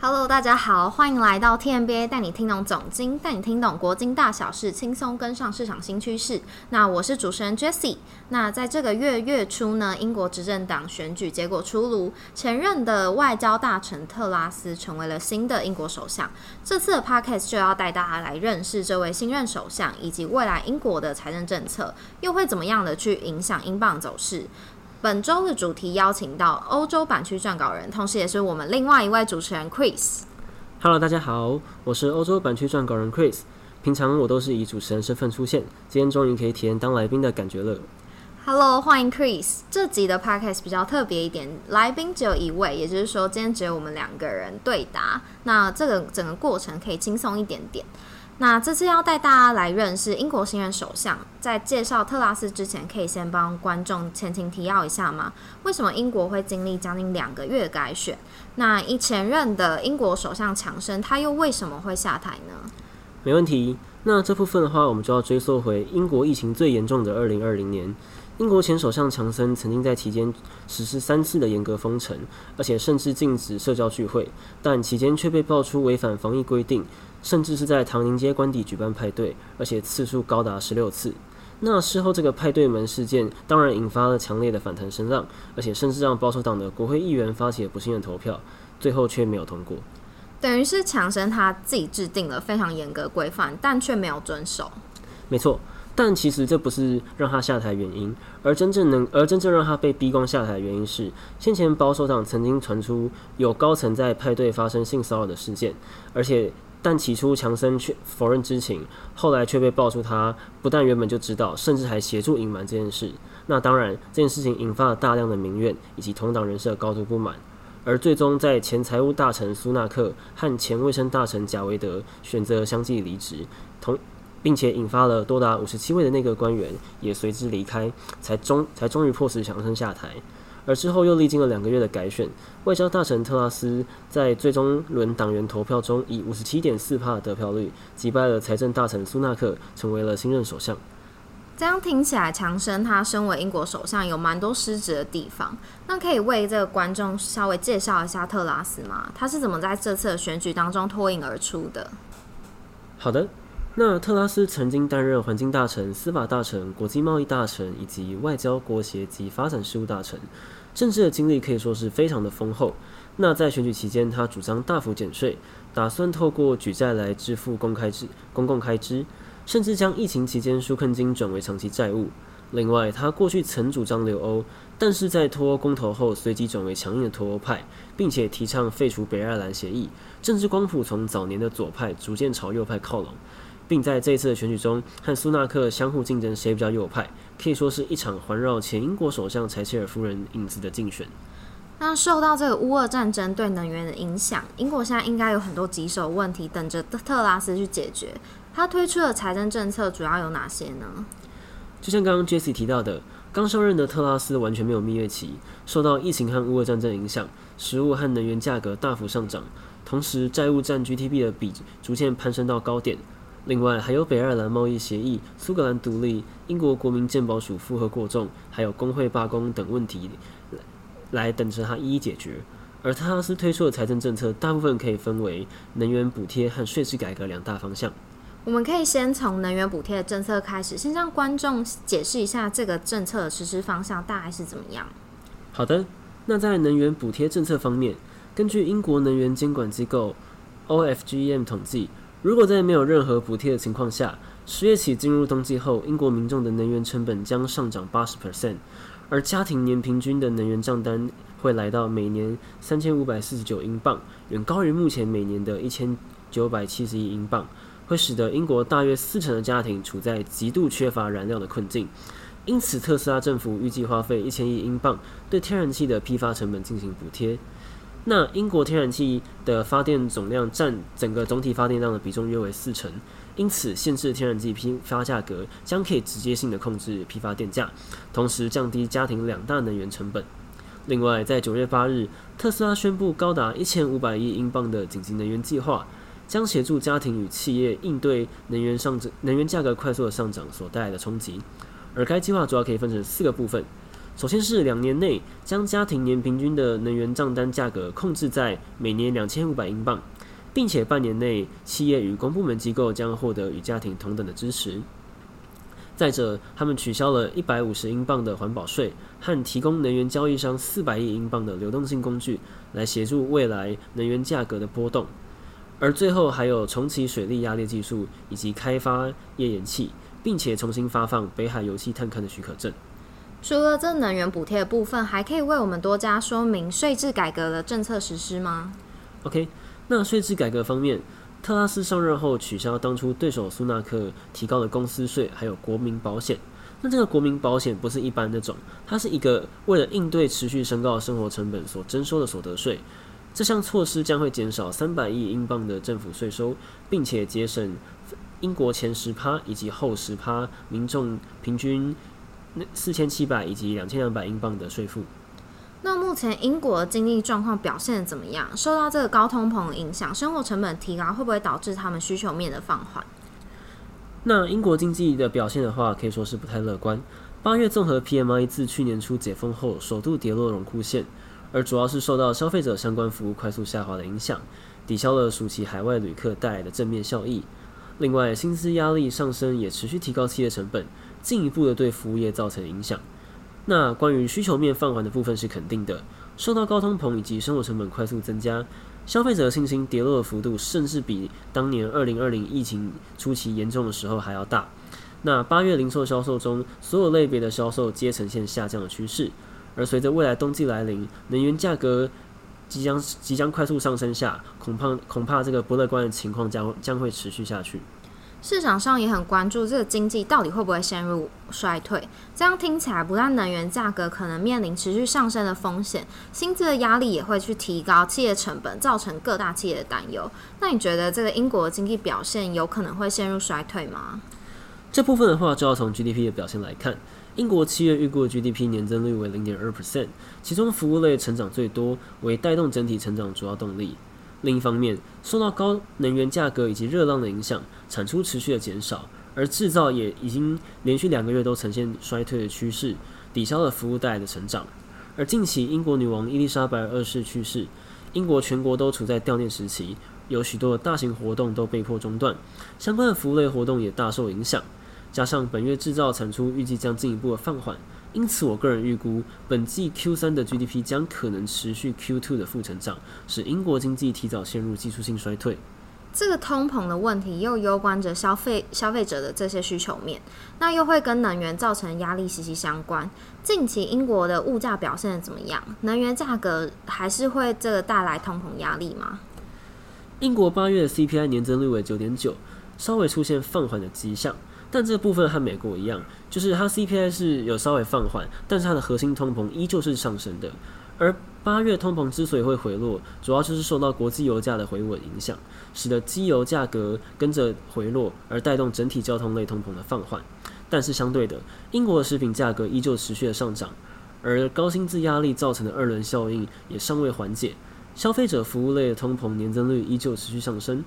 Hello，大家好，欢迎来到 TMBA 带你听懂总经，带你听懂国经大小事，轻松跟上市场新趋势。那我是主持人 Jessie。那在这个月月初呢，英国执政党选举结果出炉，前任的外交大臣特拉斯成为了新的英国首相。这次的 Podcast 就要带大家来认识这位新任首相，以及未来英国的财政政策又会怎么样的去影响英镑走势。本周的主题邀请到欧洲版区撰稿人，同时也是我们另外一位主持人 Chris。Hello，大家好，我是欧洲版区撰稿人 Chris。平常我都是以主持人身份出现，今天终于可以体验当来宾的感觉了。Hello，欢迎 Chris。这集的 Podcast 比较特别一点，来宾只有一位，也就是说今天只有我们两个人对答。那这个整个过程可以轻松一点点。那这次要带大家来认识英国新任首相，在介绍特拉斯之前，可以先帮观众前情提要一下吗？为什么英国会经历将近两个月改选？那一前任的英国首相强生，他又为什么会下台呢？没问题。那这部分的话，我们就要追溯回英国疫情最严重的二零二零年。英国前首相强森曾经在期间实施三次的严格封城，而且甚至禁止社交聚会，但期间却被爆出违反防疫规定，甚至是在唐宁街官邸举办派对，而且次数高达十六次。那事后这个派对门事件当然引发了强烈的反弹声浪，而且甚至让保守党的国会议员发起了不信任投票，最后却没有通过。等于是强森他自己制定了非常严格规范，但却没有遵守。没错。但其实这不是让他下台原因，而真正能而真正让他被逼宫下台的原因是，先前保守党曾经传出有高层在派对发生性骚扰的事件，而且但起初强森却否认知情，后来却被爆出他不但原本就知道，甚至还协助隐瞒这件事。那当然，这件事情引发了大量的民怨以及同党人士的高度不满，而最终在前财务大臣苏纳克和前卫生大臣贾维德选择相继离职，同。并且引发了多达五十七位的内阁官员也随之离开，才终才终于迫使强生下台。而之后又历经了两个月的改选，外交大臣特拉斯在最终轮党员投票中以五十七点四帕的得票率击败了财政大臣苏纳克，成为了新任首相。这样听起来，强生他身为英国首相有蛮多失职的地方。那可以为这个观众稍微介绍一下特拉斯吗？他是怎么在这次的选举当中脱颖而出的？好的。那特拉斯曾经担任环境大臣、司法大臣、国际贸易大臣以及外交、国协及发展事务大臣，政治的经历可以说是非常的丰厚。那在选举期间，他主张大幅减税，打算透过举债来支付公开支公共开支，甚至将疫情期间纾困金转为长期债务。另外，他过去曾主张留欧，但是在脱欧公投后，随即转为强硬的脱欧派，并且提倡废除北爱尔兰协议。政治光谱从早年的左派逐渐朝右派靠拢。并在这一次的选举中和苏纳克相互竞争，谁比较右派，可以说是一场环绕前英国首相柴切尔夫人影子的竞选。那受到这个乌俄战争对能源的影响，英国现在应该有很多棘手问题等着特拉斯去解决。他推出的财政政策主要有哪些呢？就像刚刚 Jesse 提到的，刚上任的特拉斯完全没有蜜月期，受到疫情和乌俄战争影响，食物和能源价格大幅上涨，同时债务占 GDP 的比逐渐攀升到高点。另外还有北爱尔兰贸易协议、苏格兰独立、英国国民健保署负荷过重，还有工会罢工等问题，来等着他一一解决。而特拉斯推出的财政政策，大部分可以分为能源补贴和税制改革两大方向。我们可以先从能源补贴的政策开始，先向观众解释一下这个政策的实施方向大概是怎么样。好的，那在能源补贴政策方面，根据英国能源监管机构 OFGM 统计。如果在没有任何补贴的情况下，十月起进入冬季后，英国民众的能源成本将上涨八十 percent，而家庭年平均的能源账单会来到每年三千五百四十九英镑，远高于目前每年的一千九百七十一英镑，会使得英国大约四成的家庭处在极度缺乏燃料的困境。因此，特斯拉政府预计花费一千亿英镑对天然气的批发成本进行补贴。那英国天然气的发电总量占整个总体发电量的比重约为四成，因此限制天然气批发价格将可以直接性的控制批发电价，同时降低家庭两大能源成本。另外，在九月八日，特斯拉宣布高达一千五百亿英镑的紧急能源计划，将协助家庭与企业应对能源上涨、能源价格快速的上涨所带来的冲击。而该计划主要可以分成四个部分。首先是两年内将家庭年平均的能源账单价格控制在每年两千五百英镑，并且半年内企业与公部门机构将获得与家庭同等的支持。再者，他们取消了一百五十英镑的环保税，和提供能源交易商四百亿英镑的流动性工具，来协助未来能源价格的波动。而最后还有重启水力压力技术，以及开发页岩气，并且重新发放北海油气探勘的许可证。除了这能源补贴的部分，还可以为我们多加说明税制改革的政策实施吗？OK，那税制改革方面，特拉斯上任后取消当初对手苏纳克提高的公司税，还有国民保险。那这个国民保险不是一般那种，它是一个为了应对持续升高生活成本所征收的所得税。这项措施将会减少三百亿英镑的政府税收，并且节省英国前十趴以及后十趴民众平均。四千七百以及两千两百英镑的税负。那目前英国的经济状况表现怎么样？受到这个高通膨的影响，生活成本提高会不会导致他们需求面的放缓？那英国经济的表现的话，可以说是不太乐观。八月综合 PMI 自去年初解封后首度跌落荣枯线，而主要是受到消费者相关服务快速下滑的影响，抵消了暑期海外旅客带来的正面效益。另外，薪资压力上升也持续提高企业成本。进一步的对服务业造成影响。那关于需求面放缓的部分是肯定的，受到高通膨以及生活成本快速增加，消费者信心跌落的幅度甚至比当年二零二零疫情初期严重的时候还要大。那八月零售销售中，所有类别的销售皆呈现下降的趋势。而随着未来冬季来临，能源价格即将即将快速上升下，恐怕恐怕这个不乐观的情况将将会持续下去。市场上也很关注这个经济到底会不会陷入衰退。这样听起来，不但能源价格可能面临持续上升的风险，薪资的压力也会去提高企业成本，造成各大企业的担忧。那你觉得这个英国经济表现有可能会陷入衰退吗？这部分的话，就要从 GDP 的表现来看。英国七月预估的 GDP 年增率为零点二 percent，其中服务类成长最多，为带动整体成长主要动力。另一方面，受到高能源价格以及热浪的影响，产出持续的减少，而制造也已经连续两个月都呈现衰退的趋势，抵消了服务带来的成长。而近期英国女王伊丽莎白二世去世，英国全国都处在悼念时期，有许多大型活动都被迫中断，相关的服务类活动也大受影响。加上本月制造产出预计将进一步的放缓。因此，我个人预估，本季 Q3 的 GDP 将可能持续 Q two 的负成长，使英国经济提早陷入技术性衰退。这个通膨的问题又攸关着消费消费者的这些需求面，那又会跟能源造成压力息息相关。近期英国的物价表现怎么样？能源价格还是会这个带来通膨压力吗？英国八月的 CPI 年增率为九点九，稍微出现放缓的迹象。但这部分和美国一样，就是它 CPI 是有稍微放缓，但是它的核心通膨依旧是上升的。而八月通膨之所以会回落，主要就是受到国际油价的回稳影响，使得机油价格跟着回落，而带动整体交通类通膨的放缓。但是相对的，英国的食品价格依旧持续的上涨，而高薪资压力造成的二轮效应也尚未缓解，消费者服务类的通膨年增率依旧持续上升。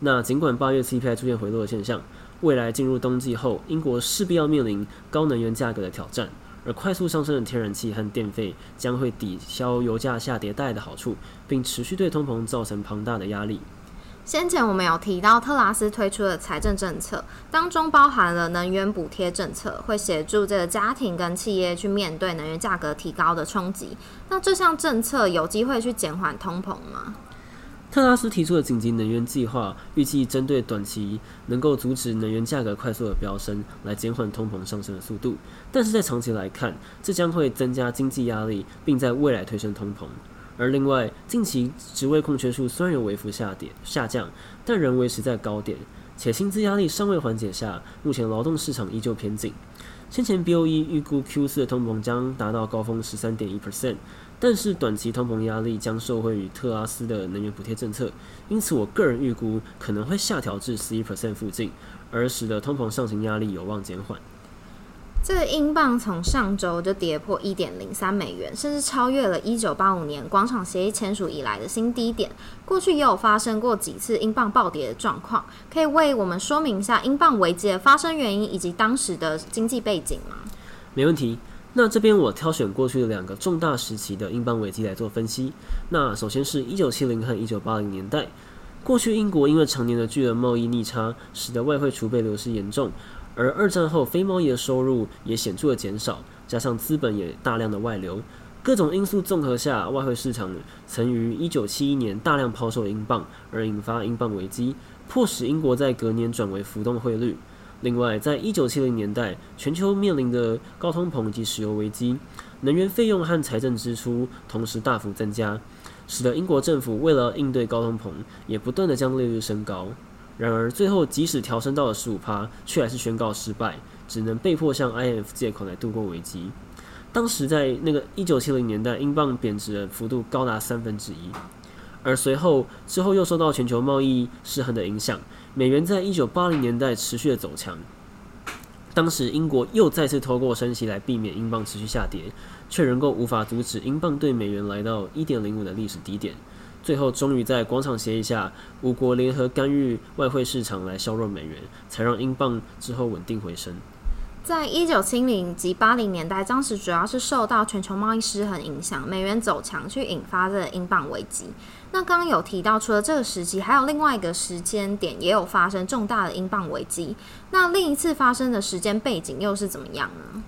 那尽管八月 CPI 出现回落的现象。未来进入冬季后，英国势必要面临高能源价格的挑战，而快速上升的天然气和电费将会抵消油价下跌带来的好处，并持续对通膨造成庞大的压力。先前我们有提到特拉斯推出的财政政策当中包含了能源补贴政策，会协助这个家庭跟企业去面对能源价格提高的冲击。那这项政策有机会去减缓通膨吗？特拉斯提出的紧急能源计划，预计针对短期能够阻止能源价格快速的飙升，来减缓通膨上升的速度。但是在长期来看，这将会增加经济压力，并在未来推升通膨。而另外，近期职位空缺数虽然有微幅下跌下降，但仍维持在高点，且薪资压力尚未缓解下，目前劳动市场依旧偏紧。先前 BOE 预估 Q 四的通膨将达到高峰十三点一 percent。但是短期通膨压力将受惠于特拉斯的能源补贴政策，因此我个人预估可能会下调至十一 percent 附近，而使得通膨上行压力有望减缓。这个英镑从上周就跌破一点零三美元，甚至超越了一九八五年广场协议签署以来的新低点。过去也有发生过几次英镑暴跌的状况，可以为我们说明一下英镑危机的发生原因以及当时的经济背景吗？没问题。那这边我挑选过去的两个重大时期的英镑危机来做分析。那首先是一九七零和一九八零年代，过去英国因为常年的巨额贸易逆差，使得外汇储备流失严重，而二战后非贸易的收入也显著的减少，加上资本也大量的外流，各种因素综合下，外汇市场曾于一九七一年大量抛售英镑，而引发英镑危机，迫使英国在隔年转为浮动汇率。另外，在一九七零年代，全球面临的高通膨及石油危机，能源费用和财政支出同时大幅增加，使得英国政府为了应对高通膨，也不断的将利率升高。然而，最后即使调升到了十五趴，却还是宣告失败，只能被迫向 I F 借款来度过危机。当时在那个一九七零年代，英镑贬值的幅度高达三分之一，而随后之后又受到全球贸易失衡的影响。美元在一九八零年代持续的走强，当时英国又再次透过升息来避免英镑持续下跌，却仍够无法阻止英镑对美元来到一点零五的历史低点。最后，终于在广场协议下，五国联合干预外汇市场来削弱美元，才让英镑之后稳定回升。在一九七零及八零年代，当时主要是受到全球贸易失衡影响，美元走强，去引发的英镑危机。那刚刚有提到，除了这个时期，还有另外一个时间点也有发生重大的英镑危机。那另一次发生的时间背景又是怎么样呢？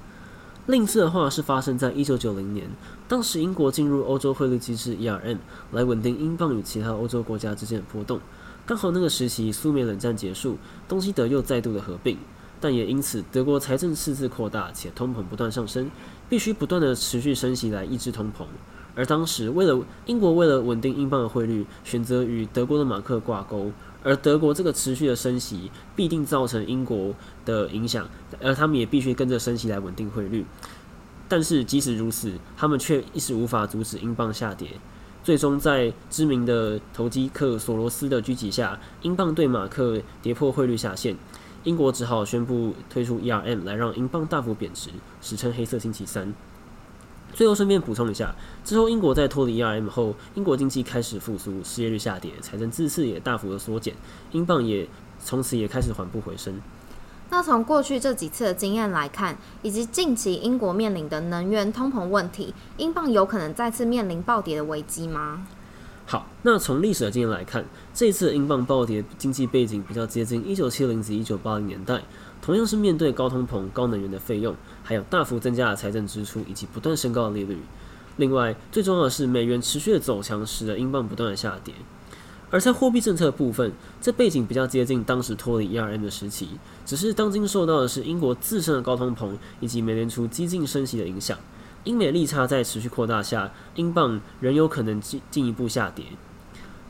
另一次的话是发生在一九九零年，当时英国进入欧洲汇率机制 ERM 来稳定英镑与其他欧洲国家之间的波动。刚好那个时期苏美冷战结束，东西德又再度的合并。但也因此，德国财政赤字扩大，且通膨不断上升，必须不断的持续升息来抑制通膨。而当时，为了英国为了稳定英镑的汇率，选择与德国的马克挂钩，而德国这个持续的升息必定造成英国的影响，而他们也必须跟着升息来稳定汇率。但是即使如此，他们却一时无法阻止英镑下跌。最终，在知名的投机客索罗斯的狙击下，英镑对马克跌破汇率下限。英国只好宣布推出 ERM 来让英镑大幅贬值，史称“黑色星期三”。最后顺便补充一下，之后英国在脱离 ERM 后，英国经济开始复苏，失业率下跌，财政赤字也大幅的缩减，英镑也从此也开始缓步回升。那从过去这几次的经验来看，以及近期英国面临的能源通膨问题，英镑有可能再次面临暴跌的危机吗？好，那从历史的经验来看，这一次英镑暴跌经济背景比较接近一九七零及一九八零年代，同样是面对高通膨、高能源的费用，还有大幅增加的财政支出以及不断升高的利率。另外，最重要的是美元持续的走强，使得英镑不断的下跌。而在货币政策部分，这背景比较接近当时脱离 ERM 的时期，只是当今受到的是英国自身的高通膨以及美联储激进升息的影响。英美利差在持续扩大下，英镑仍有可能进进一步下跌。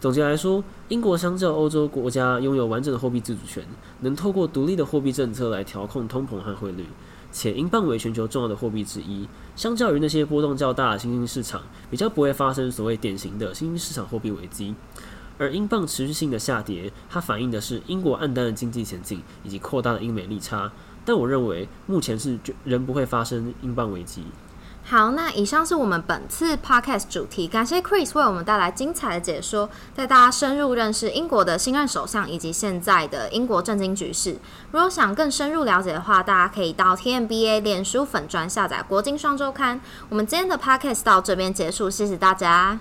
总结来说，英国相较欧洲国家拥有完整的货币自主权，能透过独立的货币政策来调控通膨和汇率。且英镑为全球重要的货币之一，相较于那些波动较大的新兴市场，比较不会发生所谓典型的新兴市场货币危机。而英镑持续性的下跌，它反映的是英国暗淡的经济前景以及扩大的英美利差。但我认为，目前是仍不会发生英镑危机。好，那以上是我们本次 podcast 主题，感谢 Chris 为我们带来精彩的解说，带大家深入认识英国的新任首相以及现在的英国政经局势。如果想更深入了解的话，大家可以到 TMBA 脸书粉专下载《国经双周刊》。我们今天的 podcast 到这边结束，谢谢大家。